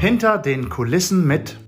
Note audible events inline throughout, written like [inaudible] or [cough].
Hinter den Kulissen mit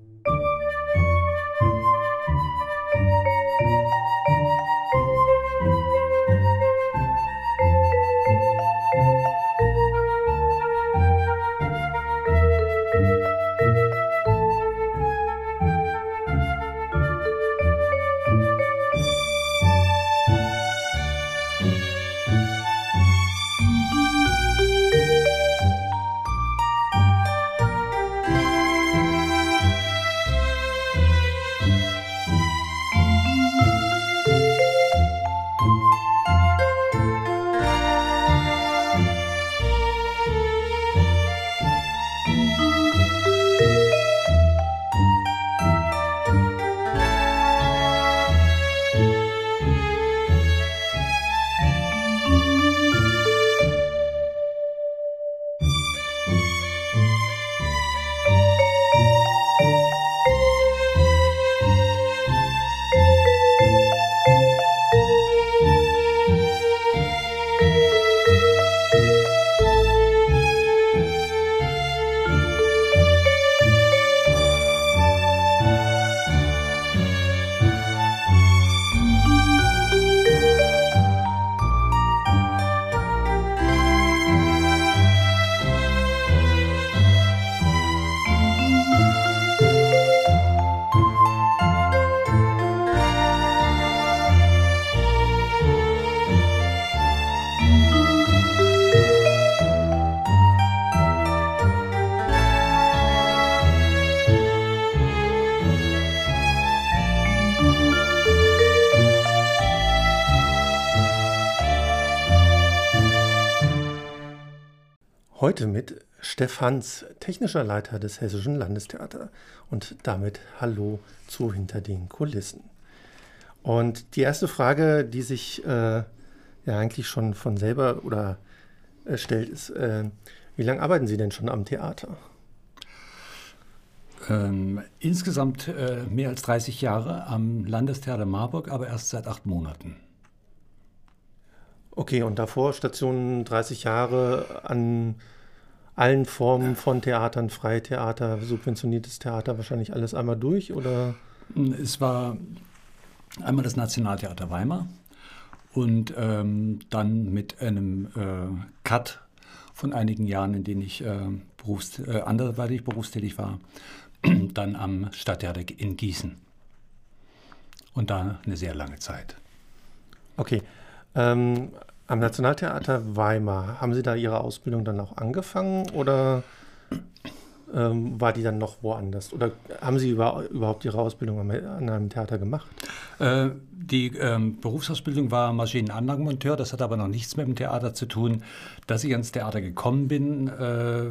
Heute mit Stefans, technischer Leiter des Hessischen Landestheater. Und damit Hallo zu Hinter den Kulissen. Und die erste Frage, die sich äh, ja eigentlich schon von selber oder äh, stellt, ist, äh, wie lange arbeiten Sie denn schon am Theater? Ähm, insgesamt äh, mehr als 30 Jahre am Landestheater Marburg, aber erst seit acht Monaten. Okay, und davor Stationen 30 Jahre an allen Formen von Theatern, Freitheater, subventioniertes Theater, wahrscheinlich alles einmal durch oder? Es war einmal das Nationaltheater Weimar und ähm, dann mit einem äh, Cut von einigen Jahren, in denen ich äh, berufs-, äh, anderweitig berufstätig war, [clears throat] dann am Stadttheater in Gießen. Und da eine sehr lange Zeit. Okay. Ähm, am Nationaltheater Weimar, haben Sie da Ihre Ausbildung dann auch angefangen oder ähm, war die dann noch woanders? Oder haben Sie über, überhaupt Ihre Ausbildung an einem Theater gemacht? Äh, die ähm, Berufsausbildung war Maschinenanlagenmonteur, das hat aber noch nichts mit dem Theater zu tun. Dass ich ans Theater gekommen bin, äh,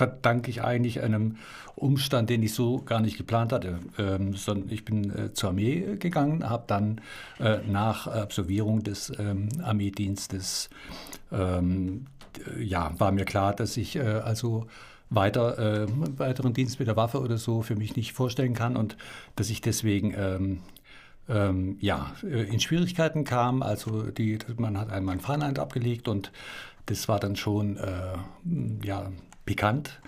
verdanke ich eigentlich einem Umstand, den ich so gar nicht geplant hatte. Ähm, sondern ich bin äh, zur Armee gegangen, habe dann äh, nach Absolvierung des ähm, Armeedienstes, ähm, ja, war mir klar, dass ich äh, also weiter, äh, weiteren Dienst mit der Waffe oder so für mich nicht vorstellen kann und dass ich deswegen ähm, ähm, ja, äh, in Schwierigkeiten kam. Also die, man hat einmal ein Fahneneid abgelegt und das war dann schon äh, ja, pikant.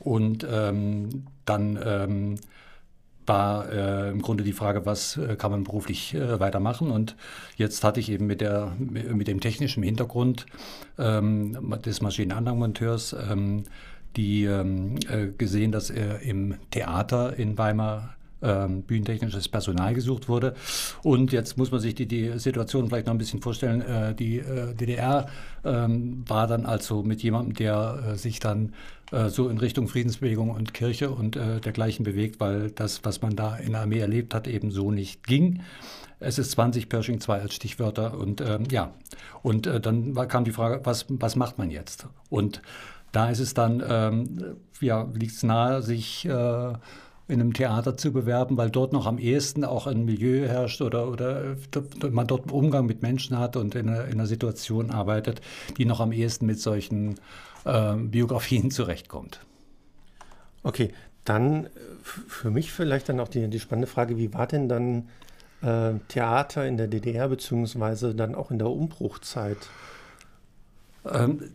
Und ähm, dann ähm, war äh, im Grunde die Frage, was äh, kann man beruflich äh, weitermachen. Und jetzt hatte ich eben mit, der, mit dem technischen Hintergrund ähm, des Maschinenanlagenmonteurs ähm, die ähm, äh, gesehen, dass er im Theater in Weimar ähm, bühnentechnisches Personal gesucht wurde. Und jetzt muss man sich die, die Situation vielleicht noch ein bisschen vorstellen. Äh, die äh, DDR ähm, war dann also mit jemandem, der äh, sich dann äh, so in Richtung Friedensbewegung und Kirche und äh, dergleichen bewegt, weil das, was man da in der Armee erlebt hat, eben so nicht ging. Es ist 20 Pershing 2 als Stichwörter und ähm, ja, und äh, dann kam die Frage, was, was macht man jetzt? Und da ist es dann, ähm, ja, liegt es nahe, sich in einem Theater zu bewerben, weil dort noch am ehesten auch ein Milieu herrscht oder, oder man dort einen Umgang mit Menschen hat und in einer, in einer Situation arbeitet, die noch am ehesten mit solchen äh, Biografien [laughs] zurechtkommt. Okay, dann äh, für mich vielleicht dann auch die, die spannende Frage, wie war denn dann äh, Theater in der DDR beziehungsweise dann auch in der Umbruchzeit? Ähm,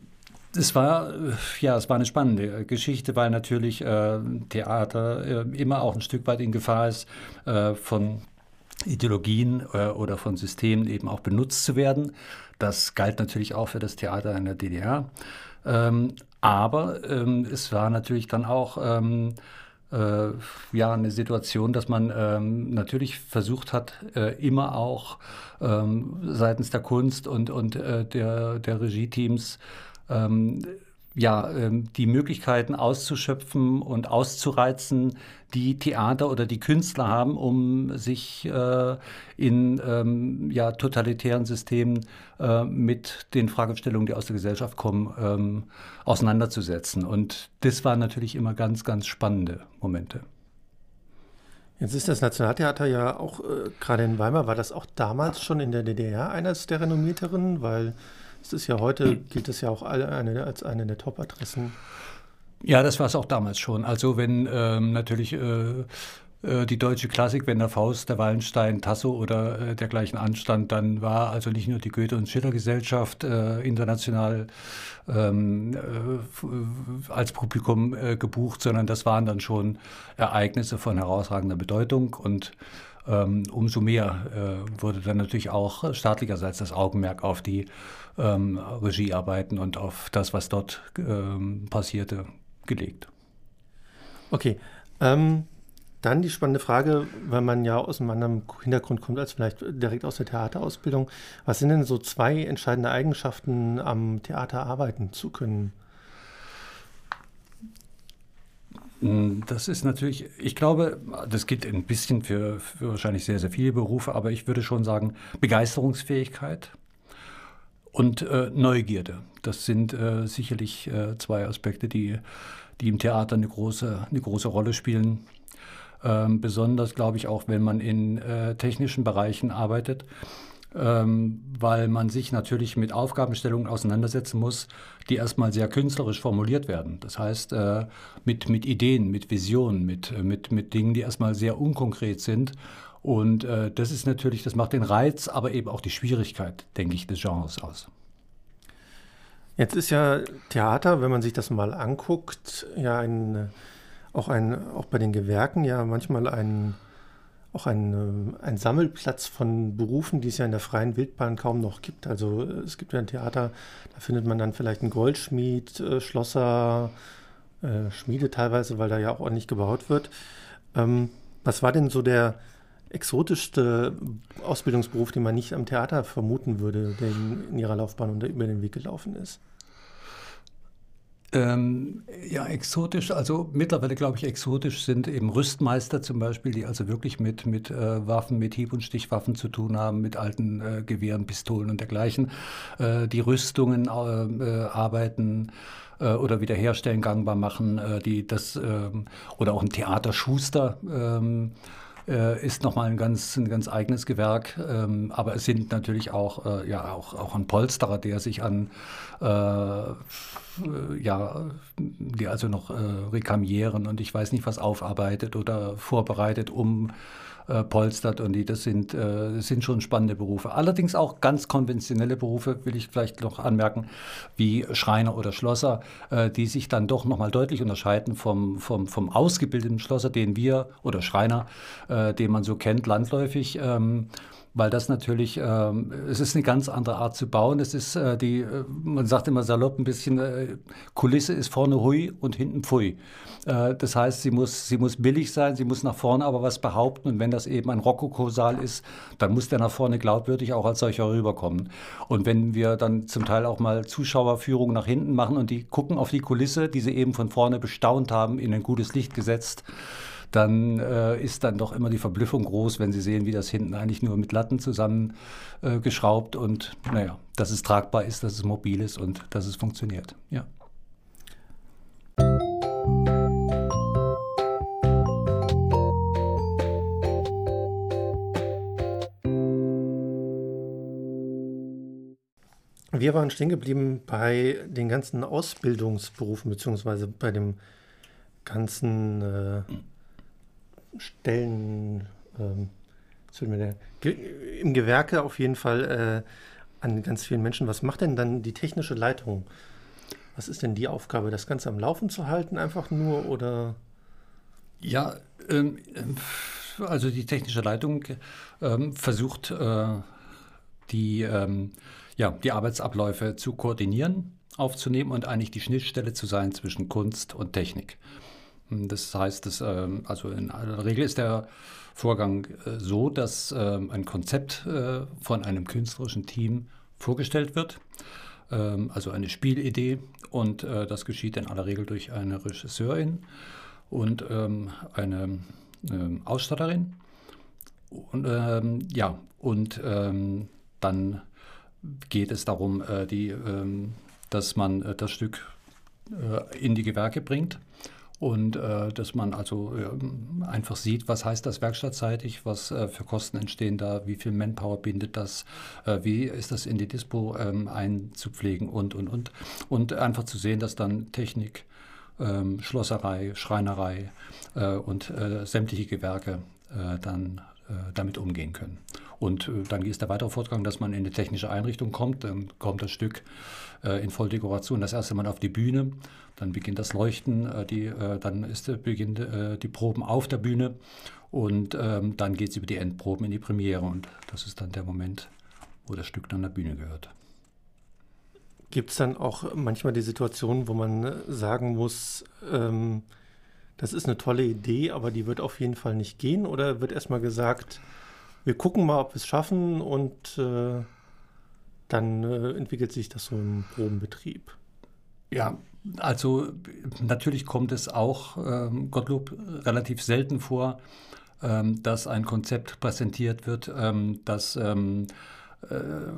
Es war, ja, es war eine spannende Geschichte, weil natürlich äh, Theater äh, immer auch ein Stück weit in Gefahr ist, äh, von Ideologien äh, oder von Systemen eben auch benutzt zu werden. Das galt natürlich auch für das Theater in der DDR. Ähm, aber ähm, es war natürlich dann auch ähm, äh, ja eine Situation, dass man ähm, natürlich versucht hat, äh, immer auch ähm, seitens der Kunst und, und äh, der, der Regie-Teams ähm, ja, ähm, die Möglichkeiten auszuschöpfen und auszureizen, die Theater oder die Künstler haben, um sich äh, in ähm, ja, totalitären Systemen äh, mit den Fragestellungen, die aus der Gesellschaft kommen, ähm, auseinanderzusetzen. Und das waren natürlich immer ganz, ganz spannende Momente. Jetzt ist das Nationaltheater ja auch, äh, gerade in Weimar, war das auch damals schon in der DDR eines der renommierteren, weil es ist ja heute, gilt es ja auch eine, als eine der Top-Adressen. Ja, das war es auch damals schon. Also wenn ähm, natürlich äh, äh, die deutsche Klassik, wenn der Faust, der Wallenstein, Tasso oder äh, dergleichen anstand, dann war also nicht nur die Goethe- und Schiller-Gesellschaft äh, international ähm, äh, als Publikum äh, gebucht, sondern das waren dann schon Ereignisse von herausragender Bedeutung und umso mehr äh, wurde dann natürlich auch staatlicherseits das Augenmerk auf die ähm, Regiearbeiten und auf das, was dort ähm, passierte, gelegt. Okay. Ähm, dann die spannende Frage, weil man ja aus einem anderen Hintergrund kommt als vielleicht direkt aus der Theaterausbildung. Was sind denn so zwei entscheidende Eigenschaften, am Theater arbeiten zu können? Hm, das ist natürlich, ich glaube, das gilt ein bisschen für, für, wahrscheinlich sehr, sehr viele Berufe, aber ich würde schon sagen, Begeisterungsfähigkeit und äh, Neugierde. Das sind äh, sicherlich äh, zwei Aspekte, die, die im Theater eine große, eine große Rolle spielen. Ähm, besonders, glaube ich, auch wenn man in äh, technischen Bereichen arbeitet weil man sich natürlich mit Aufgabenstellungen auseinandersetzen muss, die erstmal sehr künstlerisch formuliert werden. Das heißt, äh, mit, mit Ideen, mit Visionen, mit, äh, mit, mit Dingen, die erstmal sehr unkonkret sind. Und äh, das ist natürlich, das macht den Reiz, aber eben auch die Schwierigkeit, denke ich, des Genres aus. Jetzt ist ja Theater, wenn man sich das mal anguckt, ja ein, auch, ein, auch bei den Gewerken ja manchmal ein auch ein, äh, ein Sammelplatz von Berufen, die es ja in der freien Wildbahn kaum noch gibt. Also äh, es gibt ja ein Theater, da findet man dann vielleicht einen Goldschmied, äh, Schlosser, äh, Schmiede teilweise, weil da ja auch ordentlich gebaut wird. Ähm, was war denn so der exotischste Ausbildungsberuf, den man nicht am Theater vermuten würde, der in ihrer Laufbahn unter über den Weg gelaufen ist? Ähm, ja, exotisch, also mittlerweile glaube ich, exotisch sind eben Rüstmeister zum Beispiel, die also wirklich mit, mit äh, Waffen, mit Hieb- und Stichwaffen zu tun haben, mit alten äh, Gewehren, Pistolen und dergleichen, äh, die Rüstungen äh, äh, arbeiten äh, oder wiederherstellen, gangbar machen, die das ähm, oder auch ein Theaterschuster. Äh, ist nochmal ein ganz, ein ganz eigenes Gewerk. Ähm, aber es sind natürlich auch, äh, ja, auch, auch ein Polsterer, der sich an, äh, ja, die also noch äh, rekamieren und ich weiß nicht was aufarbeitet oder vorbereitet, um äh, polstert und die, das sind, äh, sind schon spannende Berufe. Allerdings auch ganz konventionelle Berufe, will ich vielleicht noch anmerken, wie Schreiner oder Schlosser, äh, die sich dann doch nochmal deutlich unterscheiden vom, vom, vom ausgebildeten Schlosser, den wir oder Schreiner, äh, den man so kennt, landläufig. Ähm, weil das natürlich, ähm, es ist eine ganz andere Art zu bauen. Es ist äh, die, äh, man sagt immer salopp ein bisschen, äh, Kulisse ist vorne hui und hinten pfui. Äh, das heißt, sie muss, sie muss billig sein, sie muss nach vorne aber was behaupten und wenn das eben ein Rokoko-Saal ist, dann muss der nach vorne glaubwürdig auch als solcher rüberkommen. Und wenn wir dann zum Teil auch mal Zuschauerführungen nach hinten machen und die gucken auf die Kulisse, die sie eben von vorne bestaunt haben, in ein gutes Licht gesetzt, dann äh, ist dann doch immer die Verblüffung groß, wenn Sie sehen, wie das hinten eigentlich nur mit Latten zusammengeschraubt äh, und naja, dass es tragbar ist, dass es mobil ist und dass es funktioniert. Ja. Wir waren stehen geblieben bei den ganzen Ausbildungsberufen, beziehungsweise bei dem ganzen äh, Stellen ähm, im Gewerke auf jeden Fall äh, an ganz vielen Menschen. Was macht denn dann die technische Leitung? Was ist denn die Aufgabe, das Ganze am Laufen zu halten, einfach nur oder? Ja, ähm, also die technische Leitung ähm, versucht, äh, die, ähm, ja, die Arbeitsabläufe zu koordinieren, aufzunehmen und eigentlich die Schnittstelle zu sein zwischen Kunst und Technik. Das heißt, dass, ähm, also in aller Regel ist der Vorgang äh, so, dass ähm, ein Konzept äh, von einem künstlerischen Team vorgestellt wird, ähm, also eine Spielidee, und äh, das geschieht in aller Regel durch eine Regisseurin und eine Ausstatterin. Und, ja, und dann geht es darum, die, dass man das Stück in die Gewerke bringt und äh, dass man also äh, einfach sieht, was heißt das werkstattseitig, was äh, für Kosten entstehen da, wie viel Manpower bindet das, äh, wie ist das in die Dispo ähm, einzupflegen und, und, und. Und einfach zu sehen, dass dann Technik, ähm, Schlosserei, Schreinerei äh, und äh, sämtliche Gewerke dann damit umgehen können. Und äh, dann ist der weitere Fortgang, dass man in eine technische Einrichtung kommt. Dann kommt das Stück äh, in Volldekoration das erste Mal auf die Bühne. Dann beginnt das Leuchten. Äh, die, dann ist, beginnt die Proben auf der Bühne. Und ähm, dann geht es über die Endproben in die Premiere. Und das ist dann der Moment, wo das Stück dann der Bühne gehört. Gibt es dann auch manchmal die Situation, wo man sagen muss, ähm, das ist eine tolle Idee, aber die wird auf jeden Fall nicht gehen? Oder wird erstmal gesagt, wir gucken mal, ob wir es schaffen und äh, dann äh, entwickelt sich das so im Probenbetrieb. Ja, also natürlich kommt es auch, ähm, Gottlob, relativ selten vor, ähm, dass ein Konzept präsentiert wird, ähm, das, ähm, äh,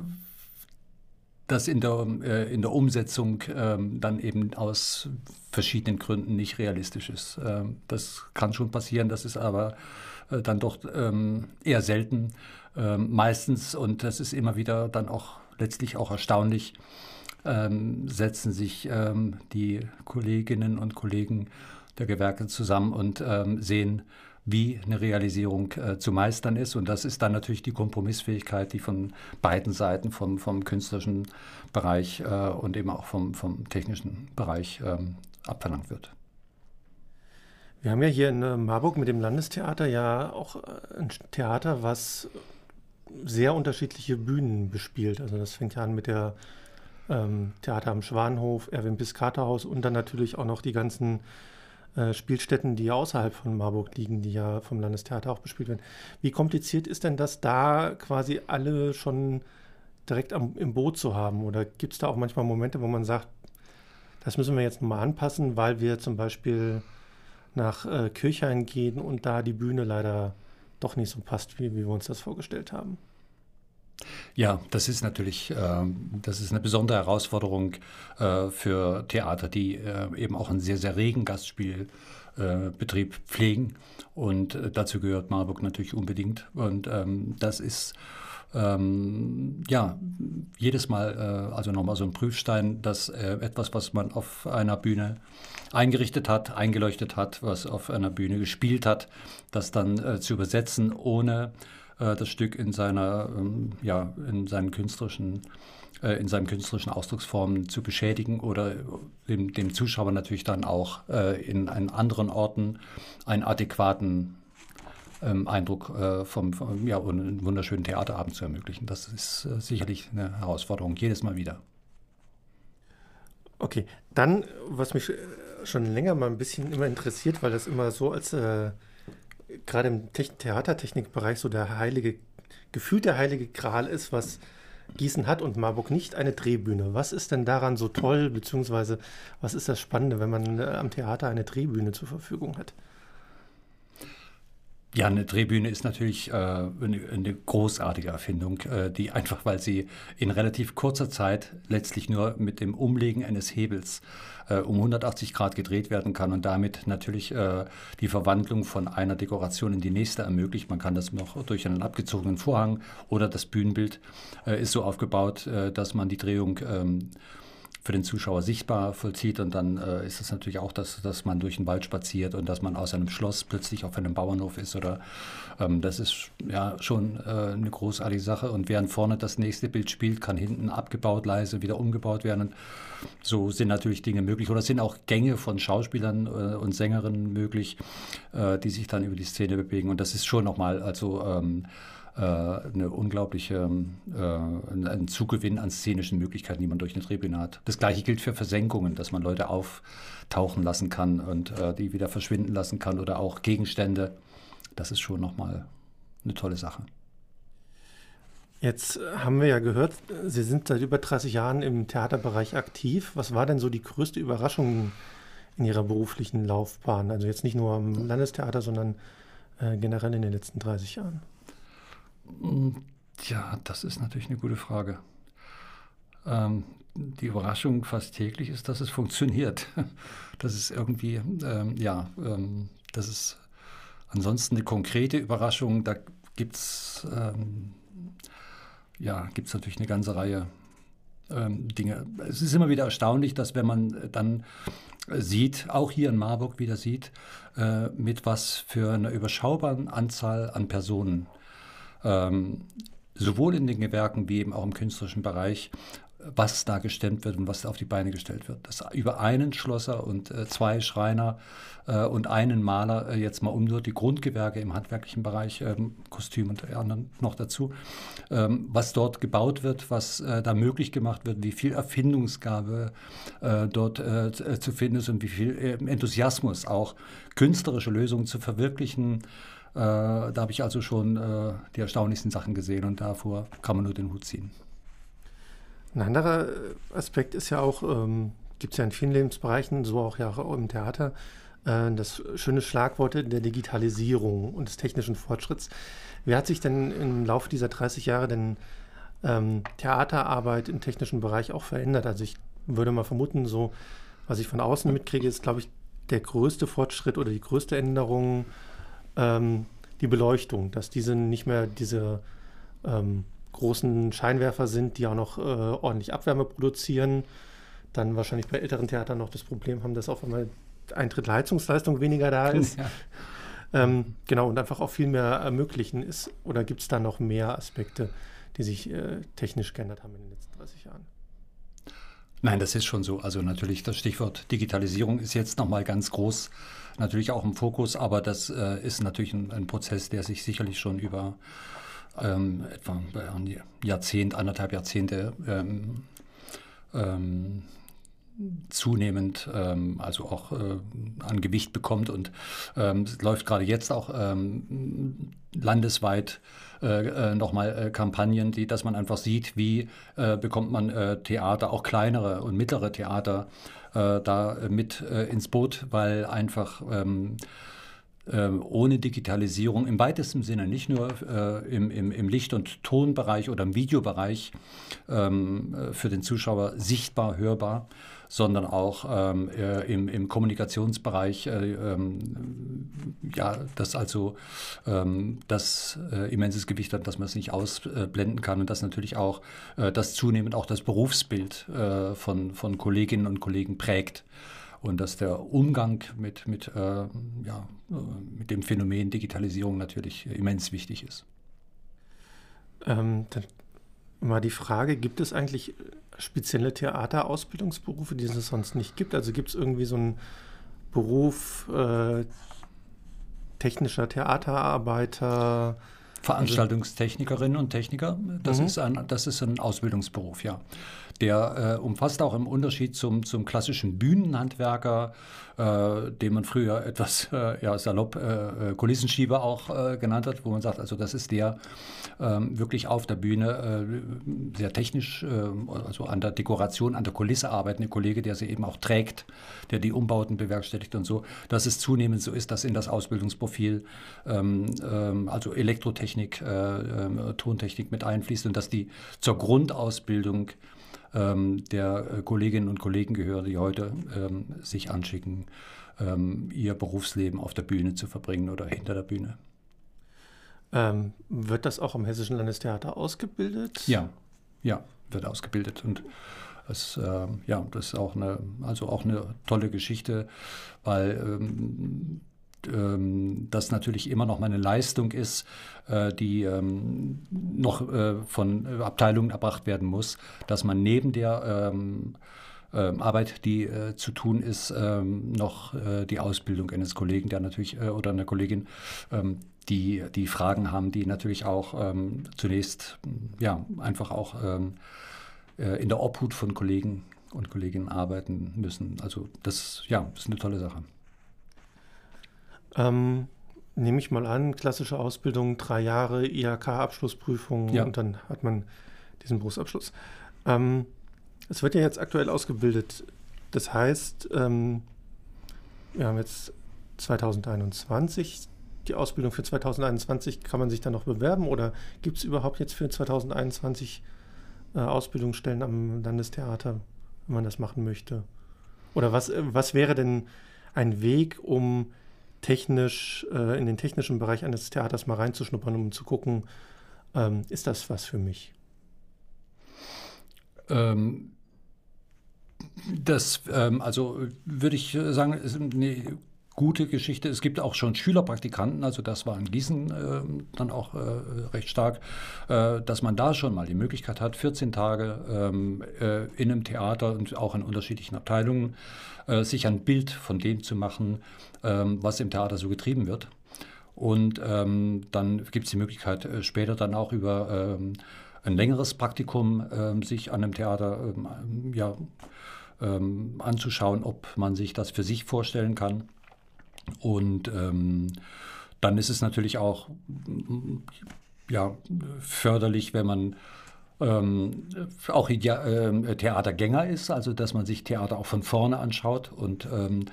das in, der, äh, in der Umsetzung ähm, dann eben aus verschiedenen Gründen nicht realistisch ist. Ähm, das kann schon passieren, das ist aber äh, dann doch ähm, eher selten. Ähm, meistens, und das ist immer wieder dann auch letztlich auch erstaunlich, ähm, setzen sich ähm, die Kolleginnen und Kollegen der Gewerke zusammen und ähm, sehen, wie eine Realisierung äh, zu meistern ist. Und das ist dann natürlich die Kompromissfähigkeit, die von beiden Seiten, vom, vom künstlerischen Bereich äh, und eben auch vom, vom technischen Bereich ähm, abverlangt wird. Wir haben ja hier in äh, Marburg mit dem Landestheater ja auch äh, ein Theater, was sehr unterschiedliche Bühnen bespielt. Also das fängt ja an mit der ähm, Theater am Schwanhof, Erwin Piscator und dann natürlich auch noch die ganzen äh, Spielstätten, die außerhalb von Marburg liegen, die ja vom Landestheater auch bespielt werden. Wie kompliziert ist denn das, da quasi alle schon direkt am, im Boot zu haben? Oder gibt es da auch manchmal Momente, wo man sagt, das müssen wir jetzt nochmal anpassen, weil wir zum Beispiel nach äh, Kirchhain gehen und da die Bühne leider doch nicht so passt, wie, wie wir uns das vorgestellt haben. Ja, das ist natürlich, äh, das ist eine besondere Herausforderung äh, für Theater, die äh, eben auch einen sehr, sehr regen Gastspielbetrieb pflegen. Und äh, dazu gehört Marburg natürlich unbedingt. Und ähm, das ist ähm, ja, jedes Mal, äh, also nochmal so ein Prüfstein, dass äh, etwas, was man auf einer Bühne eingerichtet hat, eingeleuchtet hat, was auf einer Bühne gespielt hat, das dann äh, zu übersetzen, ohne äh, das Stück in seiner, ähm, ja, in seinen künstlerischen äh, in seinen künstlerischen Ausdrucksformen zu beschädigen oder dem, dem Zuschauer natürlich dann auch äh, in, in anderen Orten einen adäquaten ähm, Eindruck äh, vom, vom, ja, und einen wunderschönen Theaterabend zu ermöglichen. Das ist äh, sicherlich eine Herausforderung, jedes Mal wieder. Okay, dann, was mich äh, schon länger mal ein bisschen immer interessiert, weil das immer so als äh, gerade im Te Theatertechnikbereich so der heilige, gefühlt der heilige Gral ist, was Gießen hat und Marburg nicht eine Drehbühne. Was ist denn daran so toll, beziehungsweise was ist das Spannende, wenn man äh, am Theater eine Drehbühne zur Verfügung hat? Ja, eine Drehbühne ist natürlich äh, eine, eine, großartige Erfindung, äh, die einfach, weil sie in relativ kurzer Zeit letztlich nur mit dem Umlegen eines Hebels äh, um 180 Grad gedreht werden kann und damit natürlich äh, die Verwandlung von einer Dekoration in die nächste ermöglicht. Man kann das noch durch einen abgezogenen Vorhang oder das Bühnenbild äh, ist so aufgebaut, äh, dass man die Drehung ähm, für den Zuschauer sichtbar vollzieht. Und dann äh, ist es natürlich auch, dass, dass man durch den Wald spaziert und dass man aus einem Schloss plötzlich auf einem Bauernhof ist. Oder ähm, das ist ja schon äh, eine großartige Sache. Und während vorne das nächste Bild spielt, kann hinten abgebaut, leise wieder umgebaut werden. Und so sind natürlich Dinge möglich. Oder sind auch Gänge von Schauspielern äh, und Sängerinnen möglich, äh, die sich dann über die Szene bewegen. Und das ist schon nochmal, also ähm, äh, eine unglaubliche, äh, ein Zugewinn an szenischen Möglichkeiten, die man durch eine Tribüne hat. Das gleiche gilt für Versenkungen, dass man Leute auftauchen lassen kann und äh, die wieder verschwinden lassen kann oder auch Gegenstände. Das ist schon nochmal eine tolle Sache. Jetzt haben wir ja gehört, Sie sind seit über 30 Jahren im Theaterbereich aktiv. Was war denn so die größte Überraschung in Ihrer beruflichen Laufbahn? Also jetzt nicht nur am Landestheater, sondern äh, generell in den letzten 30 Jahren? Ja, das ist natürlich eine gute Frage. Ähm, die Überraschung fast täglich ist, dass es funktioniert. [laughs] Das ist irgendwie, ähm, ja, ähm, das ist ansonsten eine konkrete Überraschung. Da gibt es, ähm, ja, gibt es natürlich eine ganze Reihe ähm, Dinge. Es ist immer wieder erstaunlich, dass wenn man dann sieht, auch hier in Marburg wieder sieht, äh, mit was für einer überschaubaren Anzahl an Personen ähm, sowohl in den Gewerken wie eben auch im künstlerischen Bereich, was da gestemmt wird und was auf die Beine gestellt wird. Dass über einen Schlosser und äh, zwei Schreiner äh, und einen Maler äh, jetzt mal um die Grundgewerke im handwerklichen Bereich, ähm, Kostüm und anderen noch dazu, ähm, was dort gebaut wird, was äh, da möglich gemacht wird, wie viel Erfindungsgabe äh, dort äh, zu finden ist und wie viel Enthusiasmus auch künstlerische Lösungen zu verwirklichen da habe ich also schon äh, die erstaunlichsten Sachen gesehen und davor kann man nur den Hut ziehen. Ein anderer Aspekt ist ja auch, ähm, gibt es ja in vielen Lebensbereichen, so auch ja auch im Theater, äh, das schöne Schlagwort der Digitalisierung und des technischen Fortschritts. Wer hat sich denn im Laufe dieser 30 Jahre denn ähm, Theaterarbeit im technischen Bereich auch verändert? Also ich würde mal vermuten, so was ich von außen mitkriege, ist, glaube ich, der größte Fortschritt oder die größte Änderung ähm, die Beleuchtung, dass diese nicht mehr diese ähm, großen Scheinwerfer sind, die auch noch äh, ordentlich Abwärme produzieren. Dann wahrscheinlich bei älteren Theatern noch das Problem haben, dass auf einmal ein Drittel Heizungsleistung weniger da [laughs] ist. Ja. Ähm, genau, und einfach auch viel mehr ermöglichen ist. Oder gibt es da noch mehr Aspekte, die sich äh, technisch geändert haben in den letzten 30 Jahren? Nein, das ist schon so. Also natürlich das Stichwort Digitalisierung ist jetzt nochmal ganz groß, natürlich auch im Fokus, aber das äh, ist natürlich ein, ein, Prozess, der sich sicherlich schon über ähm, etwa ein Jahrzehnt, anderthalb Jahrzehnte ähm, ähm, zunehmend ähm, also auch äh, an Gewicht bekommt. Und ähm, es läuft gerade jetzt auch ähm, landesweit äh, äh, nochmal äh, Kampagnen, die, dass man einfach sieht, wie äh, bekommt man äh, Theater, auch kleinere und mittlere Theater äh, da mit ins Boot, weil einfach ähm, ohne Digitalisierung im weitesten Sinne, nicht nur äh, im, im, im, Licht- und Tonbereich oder im Videobereich ähm, für den Zuschauer sichtbar, hörbar, sondern auch ähm, äh, im, im, Kommunikationsbereich, äh, ähm, ja, das also ähm, das äh, immenses Gewicht hat, dass man es nicht ausblenden kann und dass natürlich auch äh, das zunehmend auch das Berufsbild äh, von, von Kolleginnen und Kollegen prägt und dass der Umgang mit, mit, äh, ja, mit dem Phänomen Digitalisierung natürlich immens wichtig ist. Ähm, dann mal die Frage, gibt es eigentlich spezielle Theaterausbildungsberufe, die es sonst nicht gibt? Also gibt es irgendwie so einen Beruf äh, technischer Theaterarbeiter? Veranstaltungstechnikerinnen und Techniker, das, mhm. ist ein, das ist ein Ausbildungsberuf, ja. Der äh, umfasst auch im Unterschied zum, zum klassischen Bühnenhandwerker, äh, den man früher etwas äh, ja, salopp äh, äh, Kulissenschieber auch äh, genannt hat, wo man sagt, also das ist der ähm, wirklich auf der Bühne sehr technisch, also an der Dekoration, an der Kulisse arbeitende Kollege, der sie eben auch trägt, der die Umbauten bewerkstelligt und so, dass es zunehmend so ist, dass in das Ausbildungsprofil ähm, ähm, also Elektrotechnik, Tontechnik mit einfließt und dass die zur Grundausbildung der äh, Kolleginnen und Kollegen gehören, die heute ähm, sich anschicken, ähm, ihr Berufsleben auf der Bühne zu verbringen oder hinter der Bühne. Ähm, wird das auch am Hessischen Landestheater ausgebildet? Ja, ja, wird ausgebildet. Und Das, äh, ja, das ist auch eine, also auch eine tolle Geschichte, weil ähm, ähm, das natürlich immer noch meine Leistung ist, äh, die ähm, noch äh, von Abteilungen erbracht werden muss, dass man neben der ähm, Arbeit, die äh, zu tun ist, ähm, noch äh, die Ausbildung eines Kollegen, der natürlich äh, oder einer Kollegin, ähm, die die Fragen haben, die natürlich auch ähm, zunächst ja einfach auch in der Obhut von Kollegen und Kolleginnen arbeiten müssen. Also das ja, ist eine tolle Sache. Ähm, nehme ich mal an, klassische Ausbildung, drei Jahre IHK-Abschlussprüfung ja. und dann hat man diesen Berufsabschluss. Ähm, es wird ja jetzt aktuell ausgebildet. Das heißt, ähm, wir haben jetzt 2021. Die Ausbildung für 2021 kann man sich dann noch bewerben oder gibt es überhaupt jetzt für 2021 äh, Ausbildungsstellen am Landestheater, wenn man das machen möchte? Oder was, was wäre denn ein Weg, um technisch, äh, in den technischen Bereich eines Theaters mal reinzuschnuppern, um zu gucken, ähm, ist das was für mich? Ähm, das, ähm, also würde ich sagen, ist eine gute Geschichte. Es gibt auch schon Schülerpraktikanten, also das war in Gießen äh, dann auch äh, recht stark, äh, dass man da schon mal die Möglichkeit hat, 14 Tage ähm, äh, in einem Theater und auch in unterschiedlichen Abteilungen äh, sich ein Bild von dem zu machen, ähm, was im Theater so getrieben wird. Und ähm, dann gibt es die Möglichkeit, äh, später dann auch über ähm, ein längeres Praktikum ähm, sich an einem Theater ähm, ja, anzuschauen, ob man sich das für sich vorstellen kann. Und dann ist es natürlich auch ja, förderlich, wenn man ähm, auch äh, Theatergänger ist, also dass man sich Theater auch von vorne anschaut und ähm,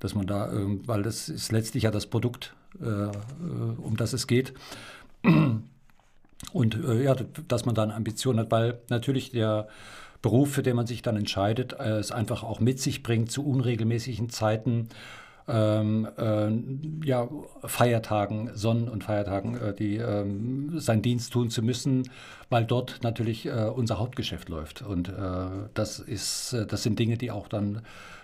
dass man da, ähm, weil das ist letztlich ja das Produkt, äh, äh um das es geht. Und äh, ja, dass man dann Ambitionen hat, weil natürlich der Beruf, für den man sich dann entscheidet, äh, es einfach auch mit sich bringt zu unregelmäßigen Zeiten ähm, äh, ja, Feiertagen, Sonnen- und Feiertagen, äh, die ähm, seinen Dienst tun zu müssen, weil dort natürlich äh, unser Hauptgeschäft läuft. Und äh, das, ist, äh, das sind Dinge, die auch dann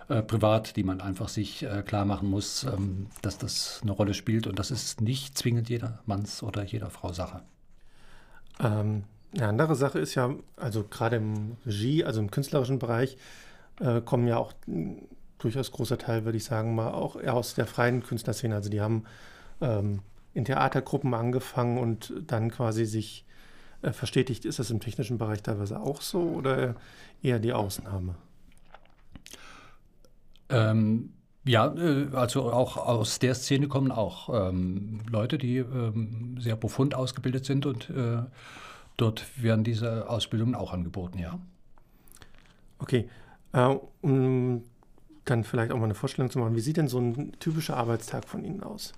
äh, privat, die man einfach sich klar machen muss, ähm, dass das eine Rolle spielt. Und das ist nicht zwingend jeder Manns oder jeder Frau Sache. Ähm, eine andere Sache ist ja, also gerade im Regie, also im künstlerischen Bereich, kommen ja auch durchaus großer Teil, würde ich sagen, mal auch aus der freien Künstlerszene. Also die haben ähm, in Theatergruppen angefangen und dann quasi sich äh, verstetigt. Ist das im technischen Bereich teilweise auch so oder eher die Ausnahme? Ähm, ja, äh, also auch aus der Szene kommen auch ähm, Leute, die ähm, sehr profund ausgebildet sind und äh, dort werden diese Ausbildungen auch angeboten, ja. Okay. Äh, um dann vielleicht auch mal eine Vorstellung zu machen. Wie sieht denn so ein typischer Arbeitstag von Ihnen aus?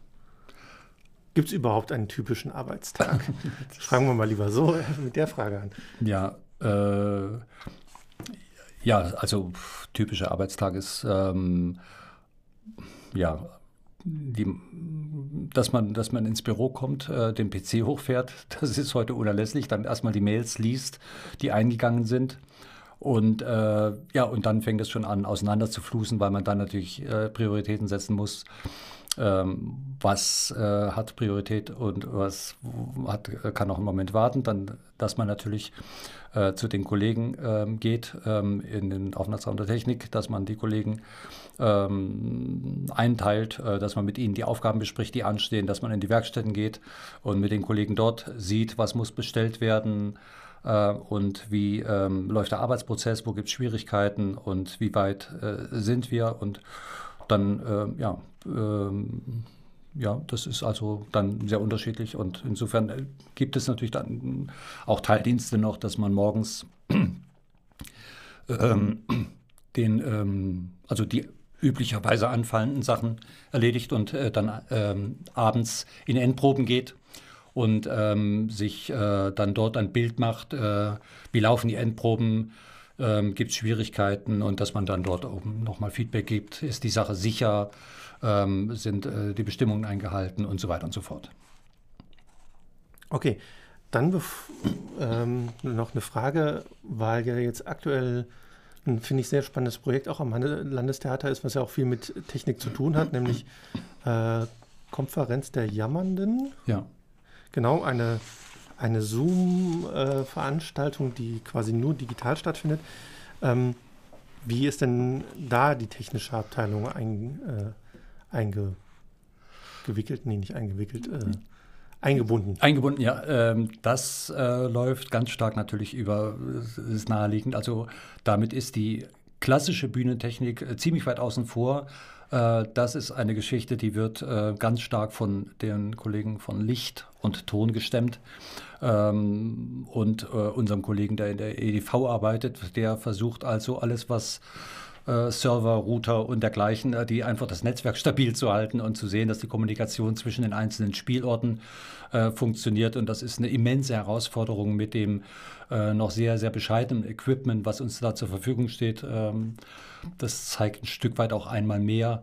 Gibt es überhaupt einen typischen Arbeitstag? [laughs] Fragen wir mal lieber so mit der Frage an. Ja, äh, ja, also typischer Arbeitstag ist ähm, ja die, dass man, dass man ins Büro kommt, äh, den PC hochfährt, das ist heute unerlässlich, dann erstmal die Mails liest, die eingegangen sind und äh, ja, und dann fängt es schon an, auseinander zu flusen, weil man dann natürlich äh, Prioritäten setzen muss. Ähm, was äh, hat Priorität und was hat, kann auch im Moment warten. Dann, dass man natürlich äh, zu den Kollegen ähm, geht ähm, in den Aufenthaltsraum der Technik, dass man die Kollegen ähm, einteilt, äh, dass man mit ihnen die Aufgaben bespricht, die anstehen, dass man in die Werkstätten geht und mit den Kollegen dort sieht, was muss bestellt werden äh, und wie ähm, läuft der Arbeitsprozess, wo gibt es Schwierigkeiten und wie weit äh, sind wir? Und dann, äh, ja, ähm, ja, das ist also dann sehr unterschiedlich. Und insofern äh, gibt es natürlich dann auch Teildienste noch, dass man morgens ähm, den, ähm, also die üblicherweise anfallenden Sachen erledigt und äh, dann ähm, abends in Endproben geht und ähm, sich äh, dann dort ein Bild macht, äh, wie laufen die Endproben, ähm, gibt es Schwierigkeiten und dass man dann dort oben nochmal Feedback gibt, ist die Sache sicher, ähm, sind äh, die Bestimmungen eingehalten und so weiter und so fort. Okay, dann ähm, noch eine Frage, weil ja jetzt aktuell ein, finde ich, sehr spannendes Projekt auch am Landestheater ist, was ja auch viel mit Technik zu tun hat, nämlich äh, Konferenz der Jammernden. Ja. Genau, eine, eine Zoom-Veranstaltung, die quasi nur digital stattfindet. Ähm, wie ist denn da die technische Abteilung ein, äh, eingewickelt? Nee, nicht eingewickelt. Äh, Eingebunden. Eingebunden, ja. Ähm, das äh, läuft ganz stark natürlich über, ist naheliegend. Also damit ist die klassische Bühnentechnik äh, ziemlich weit außen vor. Äh, das ist eine Geschichte, die wird äh, ganz stark von den Kollegen von Licht und Ton gestemmt. Ähm, und äh, unserem Kollegen, der in der EDV arbeitet, der versucht also alles, was Server, Router und dergleichen, die einfach das Netzwerk [laughs] stabil zu halten und zu sehen, dass die Kommunikation zwischen den einzelnen Spielorten äh, funktioniert. Und das ist eine immense Herausforderung mit dem äh, noch sehr, sehr bescheidenen Equipment, was uns da zur Verfügung steht. Ähm, das zeigt ein Stück weit auch einmal mehr,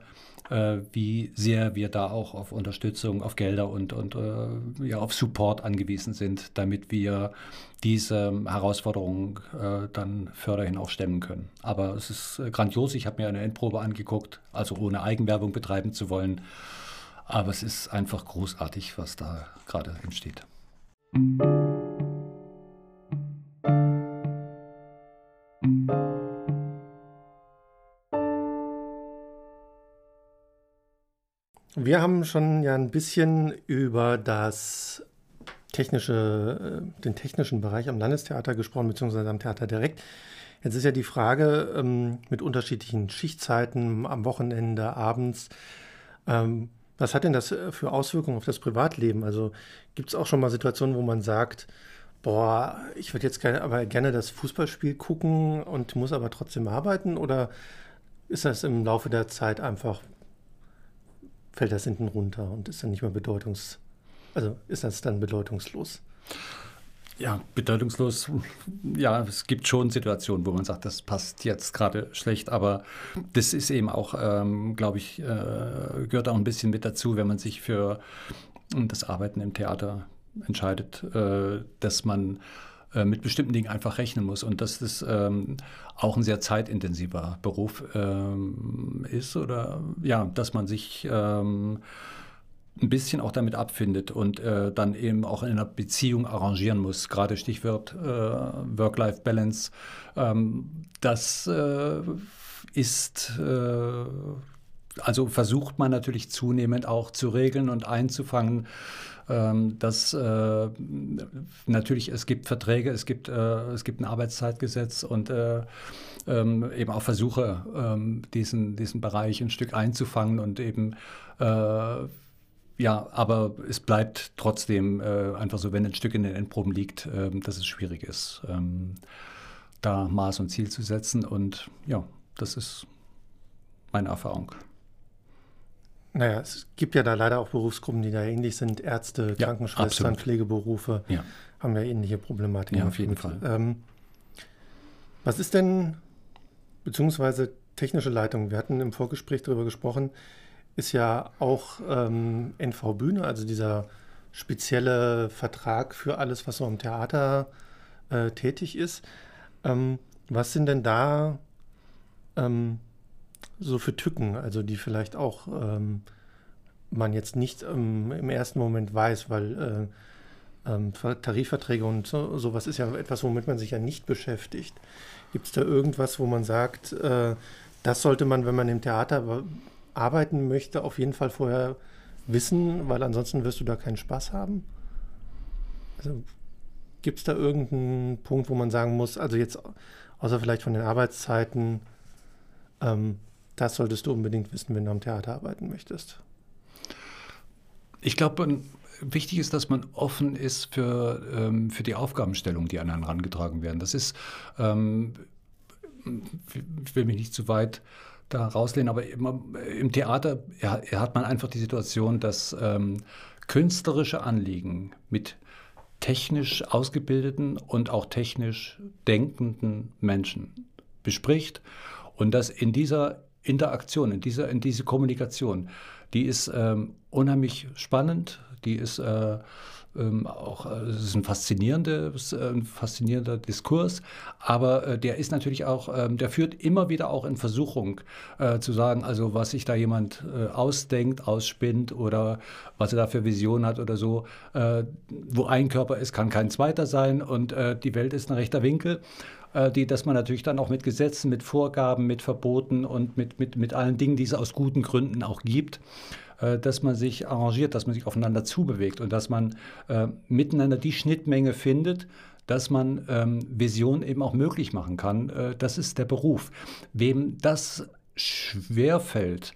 äh, wie sehr wir da auch auf Unterstützung, auf Gelder und, und äh, ja, auf Support angewiesen sind, damit wir diese Herausforderungen äh, dann förderhin auch stemmen können. Aber es ist äh, grandios. Ich habe mir eine Endprobe angeguckt, also ohne Eigenwerbung betreiben zu wollen. Aber es ist einfach großartig, was da gerade entsteht. Wir haben schon ja ein bisschen über das technische, äh, den technischen Bereich am Landestheater gesprochen, beziehungsweise am Theater direkt. Jetzt ist ja die Frage ähm, mit unterschiedlichen Schichtzeiten am Wochenende, abends. Ähm, was hat denn das äh, für Auswirkungen auf das Privatleben? Also gibt es auch schon mal Situationen, wo man sagt, boah, ich würde jetzt gerne, aber gerne das Fußballspiel gucken und muss aber trotzdem arbeiten? Oder ist das im Laufe der Zeit einfach fällt das hinten runter und ist dann nicht mehr bedeutungs, also ist das dann bedeutungslos. Ja, bedeutungslos. Ja, es gibt schon Situationen, wo man sagt, das passt jetzt gerade schlecht, aber das ist eben auch, ähm, glaube ich, äh, gehört auch ein bisschen mit dazu, wenn man sich für das Arbeiten im Theater entscheidet, äh, dass man äh, mit bestimmten Dingen einfach rechnen muss und dass das ähm, auch ein sehr zeitintensiver Beruf ähm, ist oder ja, dass man sich ähm, ein bisschen auch damit abfindet und äh, dann eben auch in einer Beziehung arrangieren muss. Gerade Stichwort äh, Work-Life-Balance. Ähm, das äh, ist äh, also versucht man natürlich zunehmend auch zu regeln und einzufangen, ähm, dass äh, natürlich es gibt Verträge, es gibt, äh, es gibt ein Arbeitszeitgesetz und äh, ähm, eben auch Versuche, ähm, diesen, diesen Bereich ein Stück einzufangen und eben äh, ja, aber es bleibt trotzdem äh, einfach so, wenn ein Stück in den Endproben liegt, äh, dass es schwierig ist, ähm, da Maß und Ziel zu setzen. Und ja, das ist meine Erfahrung. Naja, es gibt ja da leider auch Berufsgruppen, die da ähnlich sind. Ärzte, ja, Krankenschwestern, absolut. Pflegeberufe ja. haben ja ähnliche Problematiken. Ja, auf jeden Fall. Ähm, was ist denn, beziehungsweise technische Leitung, wir hatten im Vorgespräch darüber gesprochen, ist ja auch ähm, NV Bühne, also dieser spezielle Vertrag für alles, was so im Theater äh, tätig ist. Ähm, was sind denn da ähm, so für Tücken, also die vielleicht auch ähm, man jetzt nicht ähm, im ersten Moment weiß, weil äh, ähm, Tarifverträge und so, sowas ist ja etwas, womit man sich ja nicht beschäftigt. Gibt es da irgendwas, wo man sagt, äh, das sollte man, wenn man im Theater arbeiten möchte, auf jeden Fall vorher wissen, weil ansonsten wirst du da keinen Spaß haben? Also gibt es da irgendeinen Punkt, wo man sagen muss, also jetzt außer vielleicht von den Arbeitszeiten, ähm, das solltest du unbedingt wissen, wenn du am Theater arbeiten möchtest. Ich glaube, wichtig ist, dass man offen ist für, ähm, für die Aufgabenstellung, die an einen herangetragen werden. Das ist, ähm, ich will mich nicht zu weit da rauslehnen, aber im Theater hat man einfach die Situation, dass ähm, künstlerische Anliegen mit technisch ausgebildeten und auch technisch denkenden Menschen bespricht und dass in dieser Interaktion, in diese, in diese Kommunikation. Die ist ähm, unheimlich spannend, die ist äh, ähm, auch äh, es ist ein, faszinierendes, äh, ein faszinierender Diskurs, aber äh, der ist natürlich auch, ähm, der führt immer wieder auch in Versuchung äh, zu sagen, also was sich da jemand äh, ausdenkt, ausspinnt oder was er da für Vision hat oder so. Äh, wo ein Körper ist, kann kein zweiter sein und die Welt ist ein rechter Winkel die, dass man natürlich dann auch mit Gesetzen, mit Vorgaben, mit Verboten und mit, mit, mit allen Dingen, die es aus guten Gründen auch gibt, dass man sich arrangiert, dass man sich aufeinander zubewegt und dass man äh, miteinander die Schnittmenge findet, dass man ähm, Vision eben auch möglich machen kann. Äh, das ist der Beruf. Wem das schwerfällt,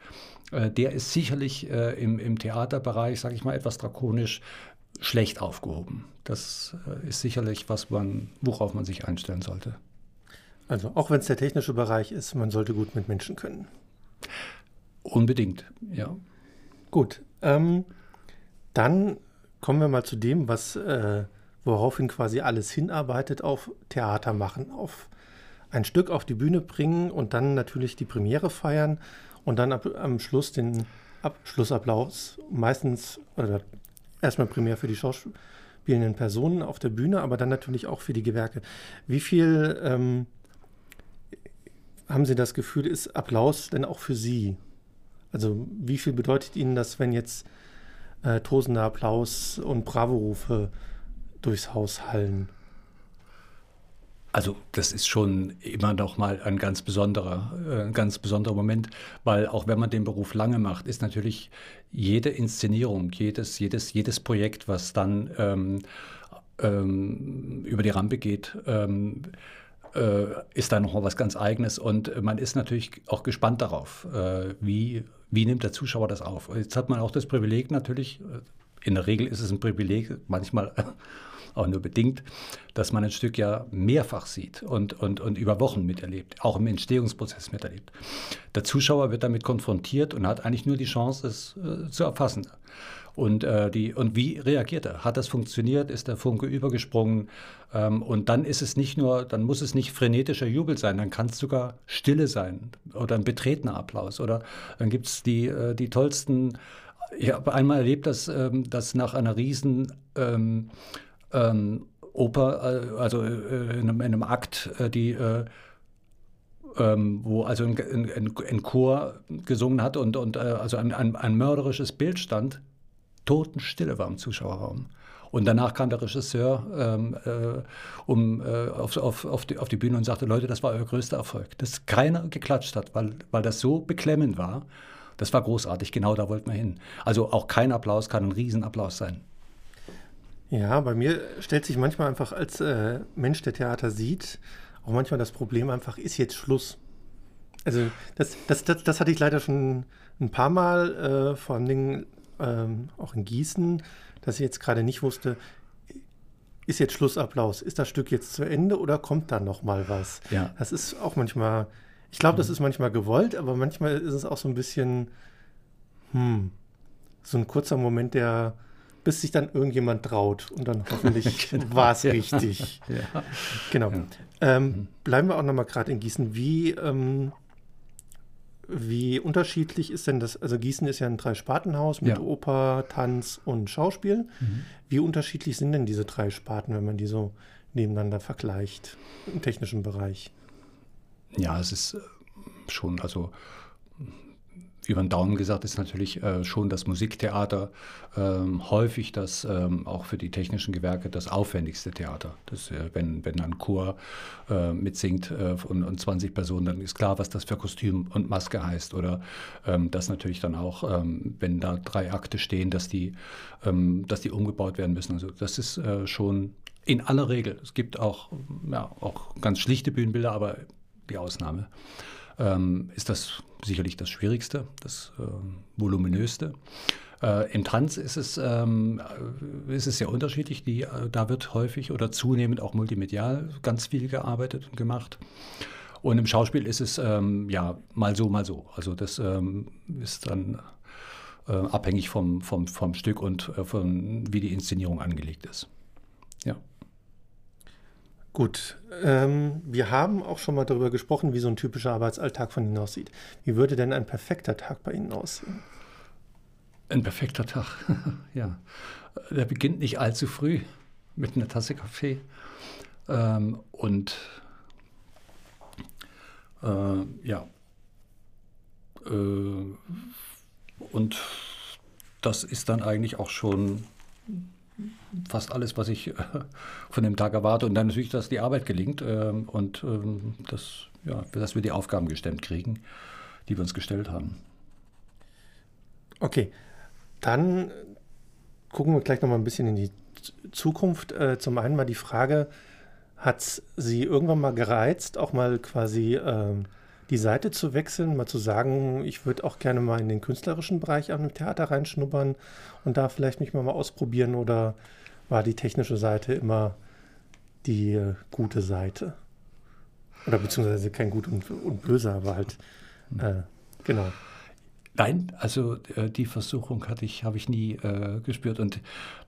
äh, der ist sicherlich äh, im, im Theaterbereich, sage ich mal, etwas drakonisch schlecht aufgehoben. Das äh, ist sicherlich was, man, worauf man sich einstellen sollte. Also auch wenn es der technische Bereich ist, man sollte gut mit Menschen können. Unbedingt, ja. Gut, ähm, dann kommen wir mal zu dem, was, äh, woraufhin quasi alles hinarbeitet, auf Theater machen, auf ein Stück auf die Bühne bringen und dann natürlich die Premiere feiern und dann ab, am Schluss den Abschlussapplaus. Meistens, oder erstmal Premiere für die schauspielenden Personen auf der Bühne, aber dann natürlich auch für die Gewerke. Wie viel ähm, haben Sie das Gefühl, ist Applaus denn auch für Sie? Also wie viel bedeutet Ihnen das, wenn jetzt äh, tosender Applaus und Bravo-Rufe durchs Haus hallen? Also das ist schon immer noch mal ein ganz besonderer, äh, ein ganz besonderer Moment, weil auch wenn man den Beruf lange macht, ist natürlich jede Inszenierung, jedes, jedes, jedes Projekt, was dann ähm, ähm, über die Rampe geht, ähm, äh, ist da nochmal was ganz Eigenes und man ist natürlich auch gespannt darauf, äh, wie, wie nimmt der Zuschauer das auf. Jetzt hat man auch das Privileg natürlich, äh, in der Regel ist es ein Privileg, manchmal [laughs] auch nur bedingt, dass man ein Stück ja mehrfach sieht und, und, und über Wochen miterlebt, auch im Entstehungsprozess miterlebt. Der Zuschauer wird damit konfrontiert und hat eigentlich nur die Chance, es äh, zu erfassen. Und, äh, die, und wie reagiert er? Hat das funktioniert? Ist der Funke übergesprungen? Ähm, und dann ist es nicht nur, dann muss es nicht frenetischer Jubel sein, dann kann es sogar Stille sein oder ein betretener Applaus. Oder dann gibt es die, äh, die tollsten, ich habe einmal erlebt, dass, ähm, dass nach einer riesen ähm, ähm, Oper, äh, also äh, in, einem, in, einem, Akt, äh, die äh, ähm, wo also ein, ein, ein, Chor gesungen hat und, und äh, also ein, ein, ein mörderisches Bild stand, Totenstille war im Zuschauerraum. Und danach kam der Regisseur ähm, äh, um, äh, auf, auf, auf, die, auf, die, Bühne und sagte, Leute, das war euer größter Erfolg. Dass keiner geklatscht hat, weil, weil das so beklemmend war. Das war großartig, genau da wollten wir hin. Also auch kein Applaus kann ein Riesenapplaus sein. Ja, bei mir stellt sich manchmal einfach als äh, Mensch, der Theater sieht, auch manchmal das Problem einfach, ist jetzt Schluss. Also das, das, das, das hatte ich leider schon ein paar Mal, äh, vor allen Dingen ähm, auch in Gießen, dass ich jetzt gerade nicht wusste, ist jetzt Schlussapplaus? Ist das Stück jetzt zu Ende oder kommt da noch mal was? Ja. Das ist auch manchmal, ich glaube, das mhm. ist manchmal gewollt, aber manchmal ist es auch so ein bisschen, hm, so ein kurzer Moment, der, bis sich dann irgendjemand traut und dann hoffentlich [laughs] genau. war es ja. richtig. Ja. Genau. Ja. Ähm, mhm. bleiben wir auch noch mal gerade in Gießen. Wie ähm, wie unterschiedlich ist denn das? Also Gießen ist ja ein Drei-Spartenhaus mit ja. Oper, Tanz und Schauspiel. Mhm. Wie unterschiedlich sind denn diese drei Sparten, wenn man die so nebeneinander vergleicht im technischen Bereich? Ja, es ist äh, schon, also über den Daumen gesagt ist natürlich äh, schon das Musiktheater ähm, häufig das ähm, auch für die technischen Gewerke das aufwendigste Theater. Das, äh, wenn, wenn ein Chor äh, mitsingt äh, und, und 20 Personen, dann ist klar, was das für Kostüm und Maske heißt. Oder ähm, das natürlich dann auch, ähm, wenn da drei Akte stehen, dass die, ähm, dass die umgebaut werden müssen. Also das ist äh, schon in aller Regel. Es gibt auch, ja, auch ganz schlichte Bühnenbilder, aber die Ausnahme ähm, ist das sicherlich das Schwierigste, das äh, voluminöste. Äh, Im Tanz ist es, ähm, ist es sehr unterschiedlich. Die, äh, da wird häufig oder zunehmend auch multimedial ganz viel gearbeitet und gemacht. Und im Schauspiel ist es ähm, ja mal so, mal so. Also das ähm, ist dann äh, abhängig vom, vom, vom Stück und äh, von wie die Inszenierung angelegt ist. Gut, ähm, wir haben auch schon mal darüber gesprochen, wie so ein typischer Arbeitsalltag von Ihnen aussieht. Wie würde denn ein perfekter Tag bei Ihnen aussehen? Ein perfekter Tag, [laughs] ja. Der beginnt nicht allzu früh mit einer Tasse Kaffee ähm, und äh, ja. Äh, und das ist dann eigentlich auch schon fast alles, was ich [laughs] äh, von dem Tag erwarte. Und dann natürlich, dass die Arbeit gelingt ähm, und ähm, dass, ja, dass wir die Aufgaben gestemmt kriegen, die wir uns gestellt haben. Okay, dann gucken wir gleich noch mal ein bisschen in die Zukunft. Äh, zum einen mal die Frage, hat Sie irgendwann mal gereizt, auch mal quasi ähm, die Seite zu wechseln, mal zu sagen, ich würde auch gerne mal in den künstlerischen Bereich am Theater reinschnuppern und da vielleicht mich mal, mal ausprobieren oder war die technische Seite immer die äh, gute Seite? Oder beziehungsweise kein Gut und, und Böse, aber halt, äh, genau. Nein, also äh, die Versuchung hatte ich, habe ich nie äh, gespürt und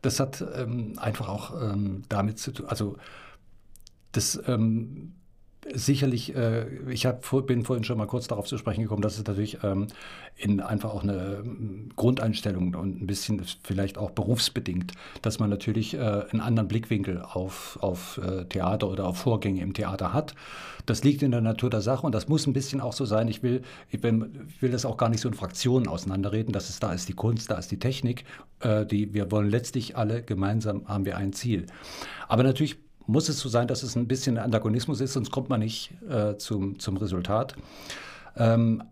das hat ähm, einfach auch ähm, damit zu tun, also das ähm, sicherlich, äh, ich hab, bin vorhin schon mal kurz darauf zu sprechen gekommen, dass es natürlich ähm, in einfach auch eine ähm, Grundeinstellung und ein bisschen vielleicht auch berufsbedingt, dass man natürlich äh, einen anderen Blickwinkel auf, auf äh, Theater oder auf Vorgänge im Theater hat. Das liegt in der Natur der Sache und das muss ein bisschen auch so sein. Ich will, ich will, will das auch gar nicht so in Fraktionen auseinanderreden, dass es da ist die Kunst, da ist die Technik. Äh, die, wir wollen letztlich alle gemeinsam haben wir ein Ziel. Aber natürlich muss es so sein, dass es ein bisschen Antagonismus ist, sonst kommt man nicht äh, zum, zum Resultat. Ähm,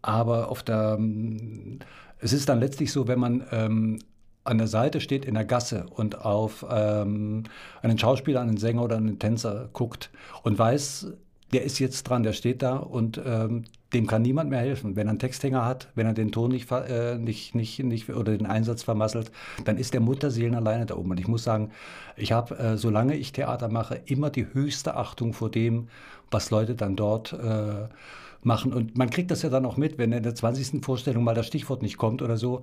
aber auf der, ähm, es ist dann letztlich so, wenn man ähm, an der Seite steht in der Gasse und auf ähm, einen Schauspieler, einen Sänger oder einen Tänzer guckt und weiß, der ist jetzt dran, der steht da und ähm, dem kann niemand mehr helfen. Wenn er einen Texthänger hat, wenn er den Ton nicht, äh, nicht, nicht, nicht oder den Einsatz vermasselt, dann ist der Mutterseelen alleine da oben. Und ich muss sagen, ich habe, äh, solange ich Theater mache, immer die höchste Achtung vor dem, was Leute dann dort äh, machen. Und man kriegt das ja dann auch mit, wenn in der 20. Vorstellung mal das Stichwort nicht kommt oder so,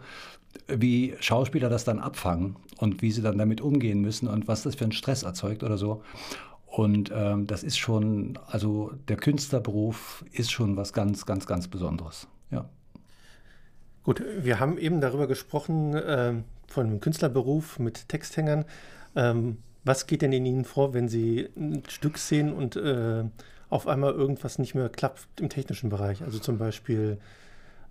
wie Schauspieler das dann abfangen und wie sie dann damit umgehen müssen und was das für einen Stress erzeugt oder so. Und ähm, das ist schon, also der Künstlerberuf ist schon was ganz, ganz, ganz Besonderes. Ja. Gut, wir haben eben darüber gesprochen, äh, von einem Künstlerberuf mit Texthängern. Ähm, was geht denn in Ihnen vor, wenn Sie ein Stück sehen und äh, auf einmal irgendwas nicht mehr klappt im technischen Bereich? Also zum Beispiel